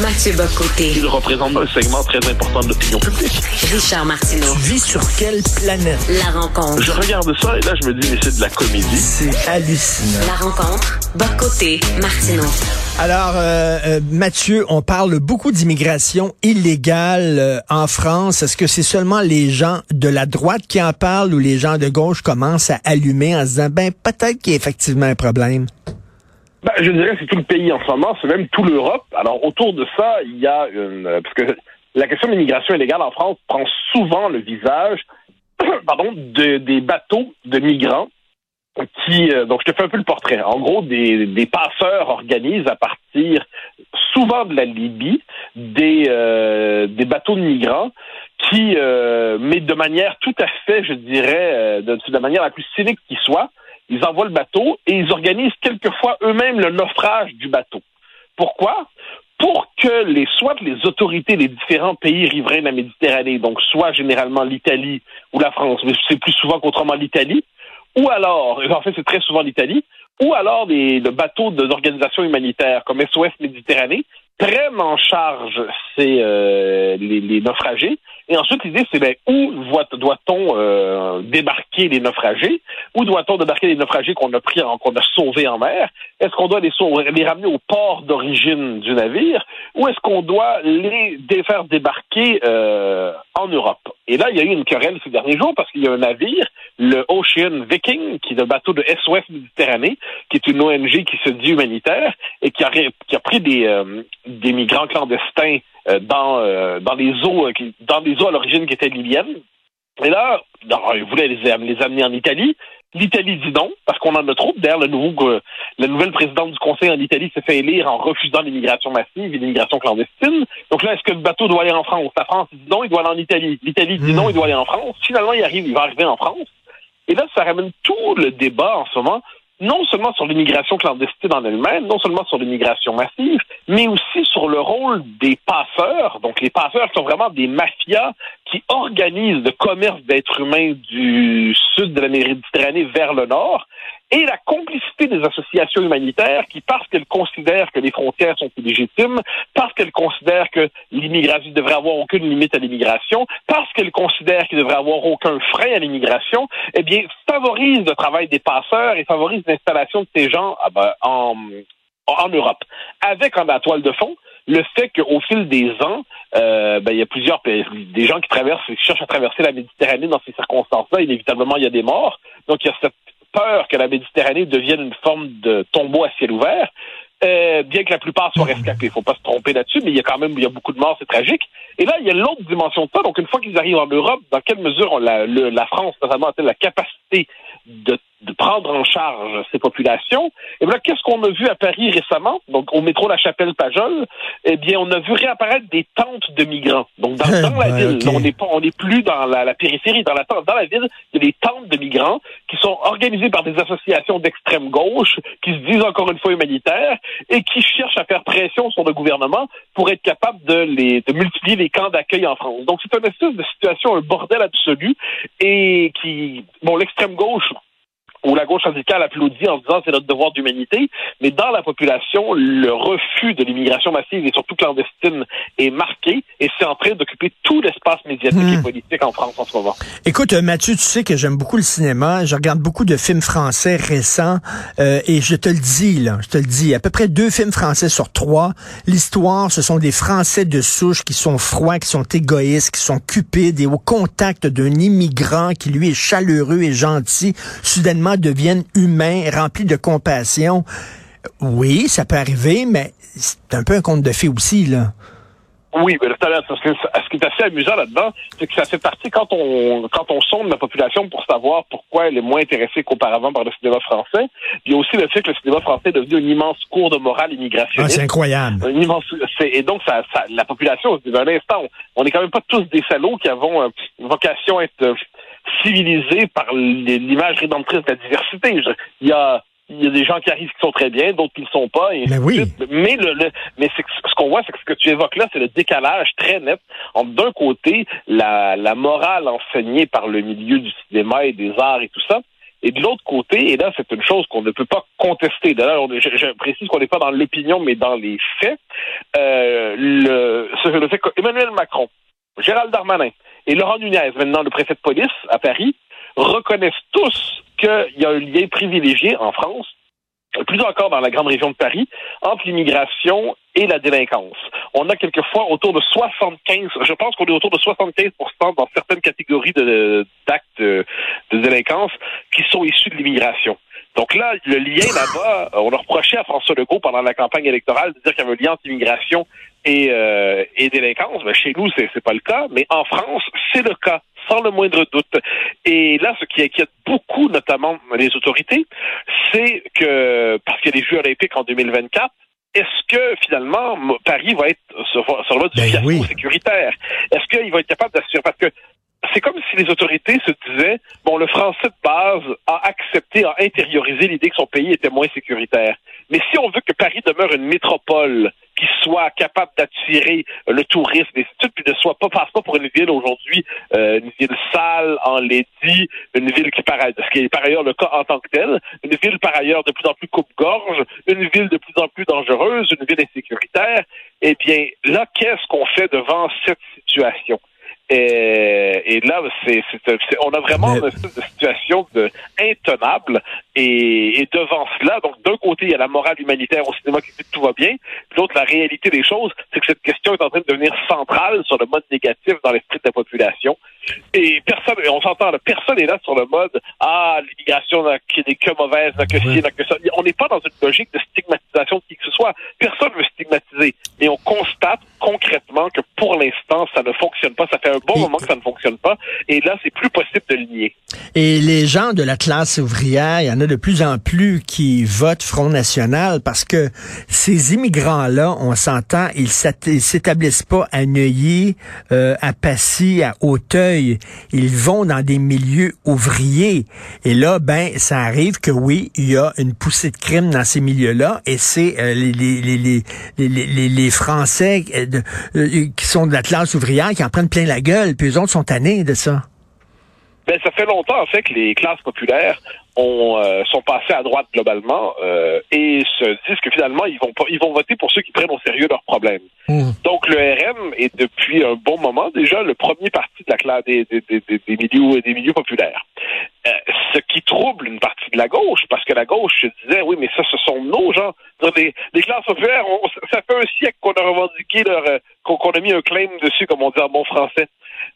Mathieu Bocoté. Il représente un segment très important de l'opinion publique. Richard Martineau. Tu vis sur quelle planète? La rencontre. Je regarde ça et là, je me dis, mais c'est de la comédie. C'est hallucinant. La rencontre. Bocoté. Martineau. Alors, euh, euh, Mathieu, on parle beaucoup d'immigration illégale euh, en France. Est-ce que c'est seulement les gens de la droite qui en parlent ou les gens de gauche commencent à allumer en se disant, ben peut-être qu'il y a effectivement un problème? Ben, je dirais que c'est tout le pays en ce moment, c'est même tout l'Europe. Alors, autour de ça, il y a une... euh, Parce que la question de l'immigration illégale en France prend souvent le visage pardon, de, des bateaux de migrants qui... euh, donc, je te fais un peu le portrait. En gros, des, des passeurs organisent à partir souvent de la Libye des, euh, des bateaux de migrants qui, euh, mais de manière tout à fait, je dirais, euh, de, de la manière la plus cynique qui soit, ils envoient le bateau et ils organisent quelquefois eux-mêmes le naufrage du bateau. Pourquoi? Pour que soit les autorités des différents pays riverains de la Méditerranée, donc soit généralement l'Italie ou la France, mais c'est plus souvent qu'autrement l'Italie, ou alors, en fait c'est très souvent l'Italie, ou alors des, le bateau d'organisations humanitaires comme SOS Méditerranée prennent en charge ces, euh, les, les naufragés. Et ensuite, l'idée, c'est ben, où doit-on euh, débarquer les naufragés? Où doit-on débarquer les naufragés qu'on a pris, qu'on a sauvés en mer? Est-ce qu'on doit les, sauver, les ramener au port d'origine du navire? Ou est-ce qu'on doit les faire débarquer euh, en Europe? Et là, il y a eu une querelle ces derniers jours parce qu'il y a un navire, le Ocean Viking, qui est le bateau de SOS Méditerranée, qui est une ONG qui se dit humanitaire et qui a, qui a pris des, euh, des migrants clandestins euh, dans, euh, dans les eaux euh, dans des eaux à l'origine qui étaient libyennes. Et là, alors, ils voulaient les, am- les amener en Italie. L'Italie dit non, parce qu'on en a trop. D'ailleurs, le nouveau, la nouvelle présidente du Conseil en Italie s'est fait élire en refusant l'immigration massive et l'immigration clandestine. Donc là, est-ce que le bateau doit aller en France? La France dit non, il doit aller en Italie. L'Italie dit Hmm. non, il doit aller en France. Finalement, il arrive, il va arriver en France. Et là, ça ramène tout le débat en ce moment, non seulement sur l'immigration clandestine en elle-même, non seulement sur l'immigration massive, mais aussi sur le rôle des passeurs, donc les passeurs sont vraiment des mafias qui organisent le commerce d'êtres humains du sud de la Méditerranée vers le nord, et la complicité des associations humanitaires qui, parce qu'elles considèrent que les frontières sont illégitimes, parce qu'elles considèrent que l'immigration devrait avoir aucune limite à l'immigration, parce qu'elles considèrent qu'il devrait avoir aucun frein à l'immigration, eh bien, favorisent le travail des passeurs et favorisent l'installation de ces gens ah ben, en, en Europe. Avec en la toile de fond le fait qu'au fil des ans, euh, ben, il y a plusieurs pays- des gens qui traversent, qui cherchent à traverser la Méditerranée dans ces circonstances-là. Inévitablement, il y a des morts. Donc, il y a cette peur que la Méditerranée devienne une forme de tombeau à ciel ouvert. Euh, bien que la plupart soient rescapés, faut pas se tromper là-dessus, mais il y a quand même il y a beaucoup de morts, c'est tragique. Et là, il y a l'autre dimension de ça. Donc, une fois qu'ils arrivent en Europe, dans quelle mesure la France, notamment, a-t-elle la capacité de, de prendre en charge ces populations Et voilà, qu'est-ce qu'on a vu à Paris récemment? Donc, au métro La Chapelle-Pajol, eh bien, on a vu réapparaître des tentes de migrants. Donc, dans, dans la Ouais, ville, on n'est pas, on n'est plus dans la, la périphérie, dans la tente, dans la ville, il y a des tentes de migrants qui sont organisées par des associations d'extrême gauche qui se disent encore une fois humanitaires et qui cherchent à faire pression sur le gouvernement pour être capable de les de multiplier les camps d'accueil en France. Donc c'est une espèce de situation, un bordel absolu et qui bon l'extrême gauche ou la gauche radicale applaudit en disant c'est notre devoir d'humanité, mais dans la population, le refus de l'immigration massive et surtout clandestine est marqué et c'est en train d'occuper tout l'espace médiatique Hmm. et politique en France en ce moment. Écoute, euh, Mathieu, tu sais que j'aime beaucoup le cinéma. Je regarde beaucoup de films français récents. euh, et je te le dis, là, je te le dis, à peu près deux films français sur trois. L'histoire, ce sont des Français de souche qui sont froids, qui sont égoïstes, qui sont cupides et au contact d'un immigrant qui, lui, est chaleureux et gentil, soudainement deviennent humains, remplis de compassion. Oui, ça peut arriver, mais c'est un peu un conte de fées aussi, là. Oui, mais tout à l'heure, parce que ce qui est assez amusant là-dedans, c'est que ça fait partie quand on quand on sonde la population pour savoir pourquoi elle est moins intéressée qu'auparavant par le cinéma français. Il y a aussi le fait que le cinéma français est devenu une immense cours de morale Ah, immigrationniste. c'est incroyable. Immense, et donc, ça, ça- la population, se dit, ben, un instant, on n'est quand même pas tous des salauds qui avons euh, une vocation à être euh, civilisés par l'image rédemptrice de la diversité. Il y a, il y a des gens qui arrivent qui sont très bien, d'autres qui ne le sont pas. Et Mais de oui. Mais, le, le- mais ce qu'on voit, c'est que ce que tu évoques là, c'est le décalage très net entre, d'un côté, la, la morale enseignée par le milieu du cinéma et des arts et tout ça, Et de l'autre côté, et là, c'est une chose qu'on ne peut pas contester. D'ailleurs, je, je, précise qu'on n'est pas dans l'opinion, mais dans les faits. Euh, le, le fait qu'Emmanuel Macron, Gérald Darmanin et Laurent Nunez, maintenant le préfet de police à Paris, reconnaissent tous qu'il y a un lien privilégié en France plus encore dans la grande région de Paris, entre l'immigration et la délinquance. On a quelquefois autour de 75, je pense qu'on est autour de 75% dans certaines catégories d'actes de, de, délinquance qui sont issus de l'immigration. Donc là, le lien là-bas, on a reproché à François Legault pendant la campagne électorale de dire qu'il y avait un lien entre immigration et, euh, et délinquance. Ben, chez nous, c'est, c'est pas le cas, mais en France, c'est le cas sans le moindre doute. Et là, ce qui inquiète beaucoup, notamment les autorités, c'est que, parce qu'il y a les Jeux olympiques en 2024, est-ce que finalement Paris va être sur, sur là du ben fiasco sécuritaire? Est-ce qu'il va être capable d'assurer? Parce que c'est comme si les autorités se disaient bon le français de base a accepté a intériorisé l'idée que son pays était moins sécuritaire. Mais si on veut que Paris demeure une métropole qui soit capable d'attirer le tourisme et puis ne soit pas passe pas pour une ville aujourd'hui euh, une ville sale, enlaidie, une ville qui paraît ce qui est par ailleurs le cas en tant que tel, une ville par ailleurs de plus en plus coupe-gorge, une ville de plus en plus dangereuse, une ville insécuritaire. Eh bien, là, qu'est-ce qu'on fait devant cette situation? Et, et là, c'est, on a vraiment une situation de, intenable. Et, et, devant cela, donc d'un côté, il y a la morale humanitaire au cinéma qui dit que tout va bien. Puis l'autre, la réalité des choses, c'est que cette question est en train de devenir centrale sur le mode négatif dans l'esprit de la population. Et personne, on s'entend, personne n'est là sur le mode Ah, l'immigration n'a que mauvaise, n'a que ci, n'a que ça. On n'est pas dans une logique de stigmatisation de qui que ce soit. Personne ne veut stigmatiser. Mais on constate concrètement que pour l'instant, ça ne fonctionne pas. Ça fait un bon moment que ça ne fonctionne pas. Et là, c'est plus possible de nier. Et les gens de la classe ouvrière, il y en a de plus en plus qui votent Front National parce que ces immigrants-là, on s'entend, ils s'établissent pas à Neuilly, euh, à Passy, à Ils vont dans des milieux ouvriers. Et là, ben, ça arrive que oui, il y a une poussée de crime dans ces milieux-là et c'est euh, les, Français euh, qui sont de la classe ouvrière qui en prennent plein la gueule, puis eux autres sont tannés de ça. Ben, ça fait longtemps, en fait, que les classes populaires ont, euh, sont passées à droite globalement euh, et se disent que finalement, ils vont pas, ils vont voter pour ceux qui prennent au sérieux leurs problèmes. Mmh. Donc, le RM est depuis un bon moment déjà le premier parti de la classe des, des, des, des milieux, des milieux populaires. Euh, ce qui trouble une partie de la gauche, parce que la gauche se disait, oui, mais ça, ce sont nos gens. Les, les classes populaires, ça fait un siècle qu'on a revendiqué leur, qu'on a mis un claim dessus, comme on dit en bon français.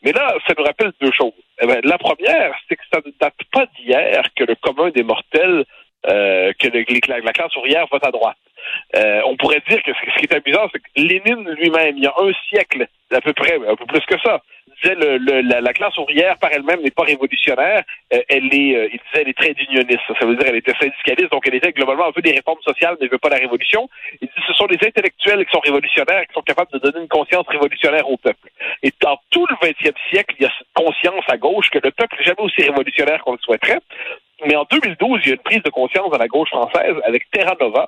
Mais là, ça nous rappelle deux choses. Eh ben, la première, c'est que ça ne date pas d'hier que le commun des mortels, euh, que le, la, classe ouvrière vote à droite. Euh, on pourrait dire que ce qui est amusant, c'est que Lénine lui-même, il y a un siècle, à peu près, un peu plus que ça, disait le, la, classe ouvrière par elle-même n'est pas révolutionnaire, euh, elle est, euh, il disait, elle est très unioniste. Ça veut dire elle était syndicaliste, donc elle était globalement un peu des réformes sociales, mais ne veut pas la révolution. Il dit ce sont les intellectuels qui sont révolutionnaires, qui sont capables de donner une conscience révolutionnaire au peuple. Et dans tout le 20e siècle, il y a cette conscience à gauche que le peuple n'est jamais aussi révolutionnaire qu'on le souhaiterait. Mais en 2012, il y a une prise de conscience à la gauche française avec Terra Nova,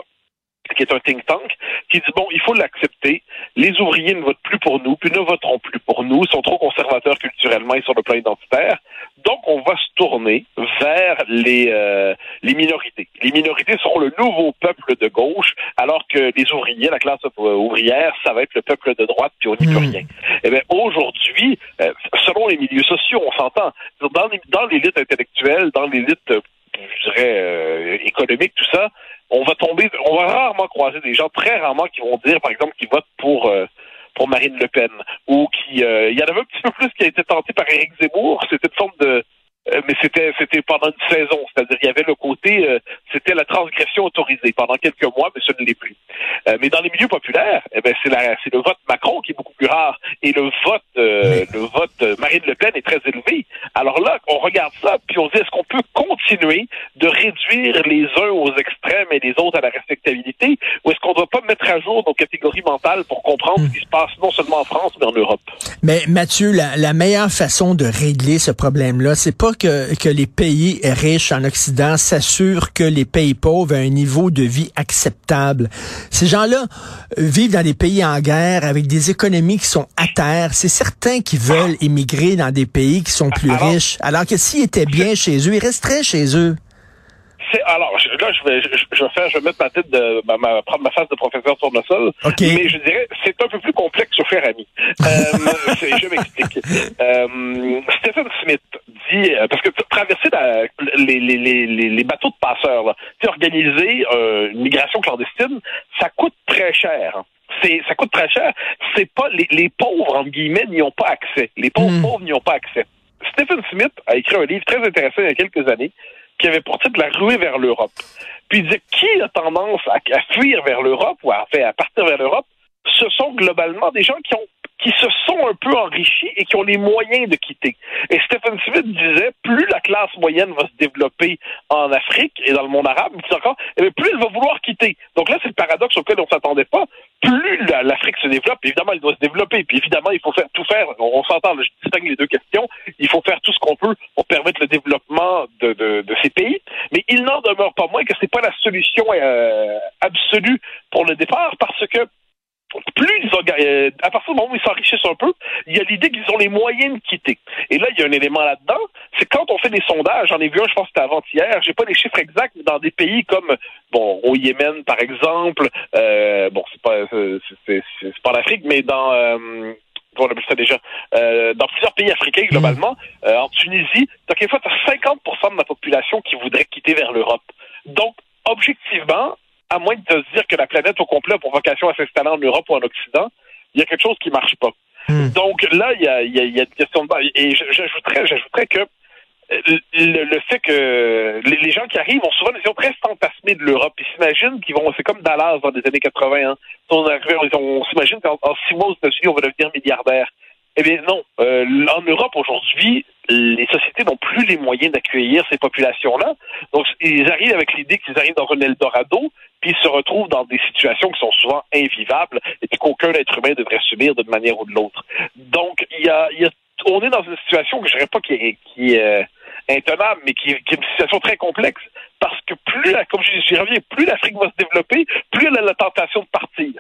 qui est un think tank, qui dit, bon, il faut l'accepter, les ouvriers ne votent plus pour nous, puis ne voteront plus pour nous, ils sont trop conservateurs culturellement et sur le plan identitaire, donc on va se tourner vers les, euh, les minorités. Les minorités seront le nouveau peuple de gauche, alors que les ouvriers, la classe ouvrière, ça va être le peuple de droite, puis on n'y peut hmm. rien. Eh bien, aujourd'hui, euh, selon les milieux sociaux, on s'entend, dans l'élite intellectuelle, dans l'élite je dirais, euh, économique, tout ça, on va tomber, on va rarement croiser des gens, très rarement, qui vont dire, par exemple, qu'ils votent pour euh, pour Marine Le Pen, ou qui, euh, il y en avait un petit peu plus qui a été tenté par Éric Zemmour. C'était une forme de euh, mais c'était c'était pendant une saison, c'est-à-dire il y avait le côté euh, c'était la transgression autorisée pendant quelques mois, mais ce ne l'est plus. Euh, mais dans les milieux populaires, eh ben c'est c'est le vote Macron qui est beaucoup plus rare et le vote le vote Marine Le Pen est très élevé. Alors là, on regarde ça puis on dit est-ce qu'on peut continuer de réduire les uns aux extrêmes et les autres à la respectabilité ou est-ce qu'on ne doit pas mettre à jour nos catégories mentales pour comprendre ce qui se passe non seulement en France mais en Europe? Mais Mathieu, la, la meilleure façon de régler ce problème-là, c'est pas que, que les pays riches en Occident s'assurent que les pays pauvres ont un niveau de vie acceptable. Ces gens-là vivent dans des pays en guerre avec des économies qui sont à terre. C'est certains qui veulent immigrer dans des pays qui sont plus riches. Alors que s'ils étaient bien chez eux, ils resteraient chez eux. C'est alors là je vais je, je vais faire je vais mettre ma tête de ma, ma- prendre ma face de professeur tournesol. OK. Mais je dirais c'est un peu plus complexe cher ami. Euh, je m'explique. Euh, Stephen Smith dit euh, parce que traverser la- les, les, les, les, les bateaux de passeurs, là, organiser euh, une migration clandestine, ça coûte très cher. Ça coûte très cher. C'est pas les, les pauvres entre guillemets n'y ont pas accès. Les pauvres Mm. pauvres n'y ont pas accès. Stephen Smith a écrit un livre très intéressant il y a quelques années qui avait pour titre La ruée vers l'Europe. Puis il disait qui a tendance à, à fuir vers l'Europe ou à, à partir vers l'Europe, ce sont globalement des gens qui ont qui se sont un peu enrichis et qui ont les moyens de quitter. Et Stephen Smith disait, plus la classe moyenne va se développer en Afrique et dans le monde arabe, encore, eh plus elle va vouloir quitter. Donc là, c'est le paradoxe auquel on s'attendait pas. Plus la- l'Afrique se développe, évidemment, elle doit se développer. Puis évidemment, il faut faire tout faire. On, on s'entend, je distingue les deux questions. Il faut faire tout ce qu'on peut pour permettre le développement de ces pays. Mais il n'en demeure pas moins que c'est pas la solution euh, absolue pour le départ parce que plus ils ont, euh, à partir du moment où ils s'enrichissent un peu, il y a l'idée qu'ils ont les moyens de quitter. Et là, il y a un élément là-dedans, c'est quand on fait des sondages, j'en ai vu un, je pense que c'était avant-hier, j'ai pas les chiffres exacts, mais dans des pays comme, bon, au Yémen, par exemple, euh, bon, c'est pas, c'est, c'est, c'est pas en Afrique, mais dans, euh, on appelle ça déjà, euh, dans plusieurs pays africains globalement, euh, en Tunisie, donc des fois, tu as 50% de la population qui voudrait quitter vers l'Europe. Donc, objectivement, à moins de se dire que la planète au complet a pour vocation à s'installer en Europe ou en Occident, il y a quelque chose qui marche pas. Hmm. Donc là, il y a, il y a- il y a une question de base. Et j'ajouterais, j'ajouterais que euh, le, le fait que les, gens qui arrivent ont souvent une vision très fantasmée de l'Europe. Ils s'imaginent qu'ils vont, c'est comme Dallas dans les années 80. Hein. On, arrive, on, on s'imagine qu'en en six mois aux États-Unis, on va devenir milliardaire. Eh bien non. Euh, en Europe aujourd'hui, les sociétés n'ont plus les moyens d'accueillir ces populations-là. Donc ils arrivent avec l'idée qu'ils arrivent dans un Eldorado, puis ils se retrouvent dans des situations qui sont souvent invivables et qu'aucun être humain devrait subir d'une manière ou de l'autre. Donc y a, on est dans une situation que je dirais pas qui est, qui est euh, intenable, mais qui, qui est une situation très complexe. Parce que plus, la, comme j'y j'y reviens, plus l'Afrique va se développer, plus elle a la tentation de partir.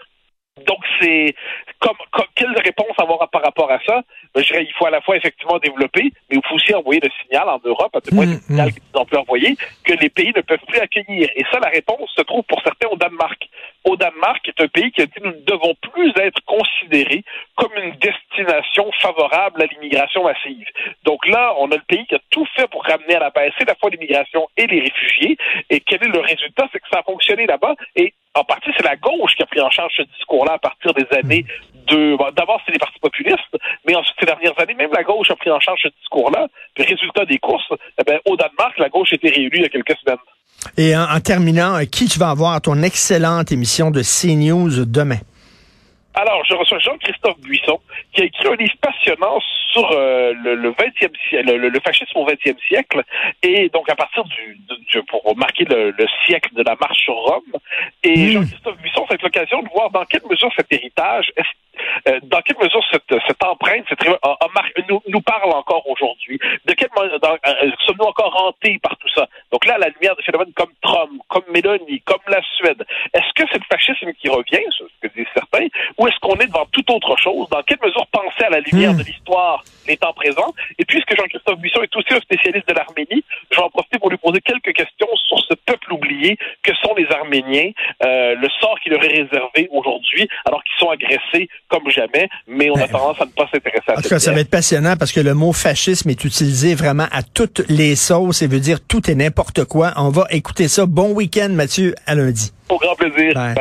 Donc, c'est comme, comme- quelle réponse avoir par rapport à ça? Ben, je dirais, il faut à la fois effectivement développer, mais il faut aussi envoyer le signal en Europe, à le moins Mm, le signal qu'ils ont pu envoyer, que les pays ne peuvent plus accueillir. Et ça, la réponse se trouve pour certains au Danemark. Au Danemark, qui est un pays qui a dit nous ne devons plus être considérés comme une destination favorable à l'immigration massive. Donc là, on a le pays qui a tout fait pour ramener à la baisse à la fois l'immigration et les réfugiés. Et quel est le résultat? C'est que ça a fonctionné là-bas. Et en partie, c'est la gauche qui a pris en charge ce discours-là à partir des années de... bon, D'abord, c'est les partis populistes, mais ensuite, ces dernières années, même la gauche a pris en charge ce discours-là. Puis, résultat des courses, eh ben, au Danemark, la gauche était réélue il y a quelques semaines. Et en, terminant, euh, qui tu vas avoir ton excellente émission de CNews demain? Alors, je reçois Jean-Christophe Buisson, qui a écrit un livre passionnant sur euh, le, le 20e siècle, le, le fascisme au 20e siècle, et donc à partir du, pour marquer le, le siècle de la marche sur Rome. Et Mm. Jean-Christophe Buisson, c'est l'occasion de voir dans quelle mesure cet héritage, est- euh, dans quelle mesure cette, cette empreinte cette, a- a mar- nous, nous parle encore aujourd'hui. De quelle manière euh, sommes-nous encore hantés par tout ça? Donc là, à la lumière de phénomènes comme Trump, comme Mélanie, comme la Suède, est-ce que c'est le fascisme qui revient, que disent certains, ou est-ce qu'on est devant toute autre chose? Dans quelle mesure penser à la lumière Hmm. de l'histoire les temps présents? Et puisque Jean-Christophe Buisson est aussi un spécialiste de l'Arménie, je vais en profiter pour lui poser quelques questions sur ce peuple oublié que sont les Arméniens, euh, le sort qui leur est réservé aujourd'hui, alors qu'ils sont agressés comme jamais, mais on a Ben, tendance à ne pas s'intéresser à En tout cas, ça va être passionnant parce que le mot fascisme est utilisé vraiment à toutes les sauces et veut dire tout et n'importe quoi. On va écouter ça. Bon week-end, Mathieu, à lundi. Au grand plaisir. Bye.